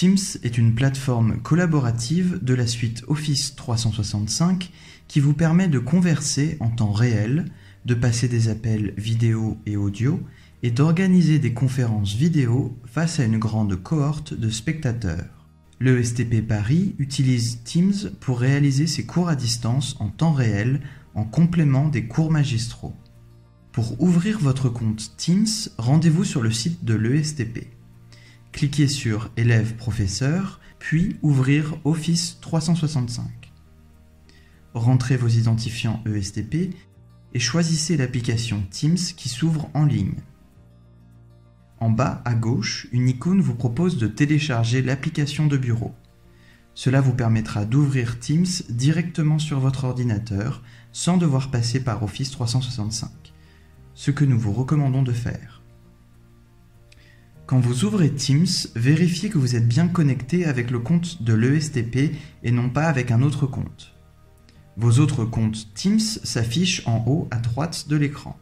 Teams est une plateforme collaborative de la suite Office 365 qui vous permet de converser en temps réel, de passer des appels vidéo et audio et d'organiser des conférences vidéo face à une grande cohorte de spectateurs. Le STP Paris utilise Teams pour réaliser ses cours à distance en temps réel en complément des cours magistraux. Pour ouvrir votre compte Teams, rendez-vous sur le site de l'ESTP. Cliquez sur Élève professeur, puis Ouvrir Office 365. Rentrez vos identifiants ESTP et choisissez l'application Teams qui s'ouvre en ligne. En bas à gauche, une icône vous propose de télécharger l'application de bureau. Cela vous permettra d'ouvrir Teams directement sur votre ordinateur sans devoir passer par Office 365, ce que nous vous recommandons de faire. Quand vous ouvrez Teams, vérifiez que vous êtes bien connecté avec le compte de l'ESTP et non pas avec un autre compte. Vos autres comptes Teams s'affichent en haut à droite de l'écran.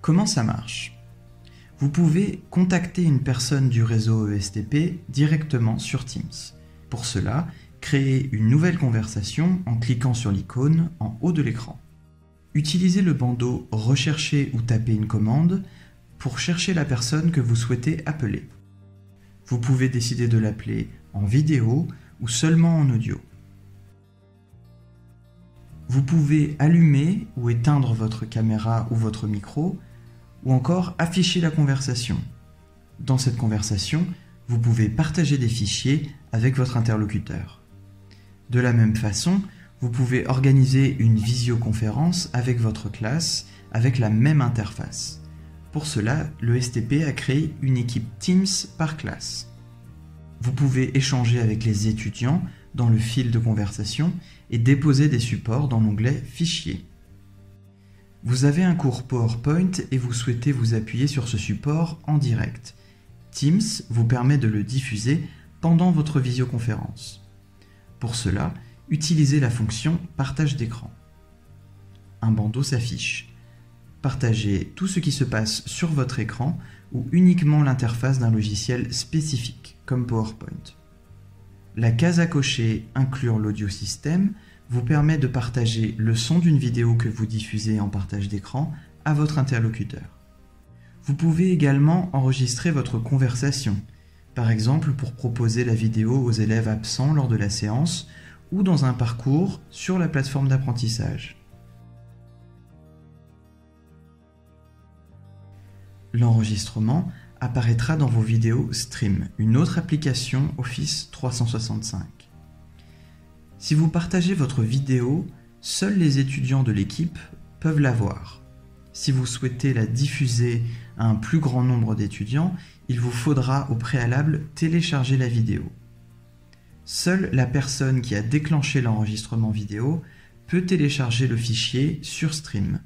Comment ça marche? Vous pouvez contacter une personne du réseau ESTP directement sur Teams. Pour cela, créez une nouvelle conversation en cliquant sur l'icône en haut de l'écran. Utilisez le bandeau Rechercher ou taper une commande pour chercher la personne que vous souhaitez appeler. Vous pouvez décider de l'appeler en vidéo ou seulement en audio. Vous pouvez allumer ou éteindre votre caméra ou votre micro, ou encore afficher la conversation. Dans cette conversation, vous pouvez partager des fichiers avec votre interlocuteur. De la même façon, vous pouvez organiser une visioconférence avec votre classe avec la même interface. Pour cela, le STP a créé une équipe Teams par classe. Vous pouvez échanger avec les étudiants dans le fil de conversation et déposer des supports dans l'onglet Fichiers. Vous avez un cours PowerPoint et vous souhaitez vous appuyer sur ce support en direct. Teams vous permet de le diffuser pendant votre visioconférence. Pour cela, utilisez la fonction Partage d'écran. Un bandeau s'affiche partager tout ce qui se passe sur votre écran ou uniquement l'interface d'un logiciel spécifique, comme PowerPoint. La case à cocher Inclure l'audio système vous permet de partager le son d'une vidéo que vous diffusez en partage d'écran à votre interlocuteur. Vous pouvez également enregistrer votre conversation, par exemple pour proposer la vidéo aux élèves absents lors de la séance ou dans un parcours sur la plateforme d'apprentissage. L'enregistrement apparaîtra dans vos vidéos Stream, une autre application Office 365. Si vous partagez votre vidéo, seuls les étudiants de l'équipe peuvent la voir. Si vous souhaitez la diffuser à un plus grand nombre d'étudiants, il vous faudra au préalable télécharger la vidéo. Seule la personne qui a déclenché l'enregistrement vidéo peut télécharger le fichier sur Stream.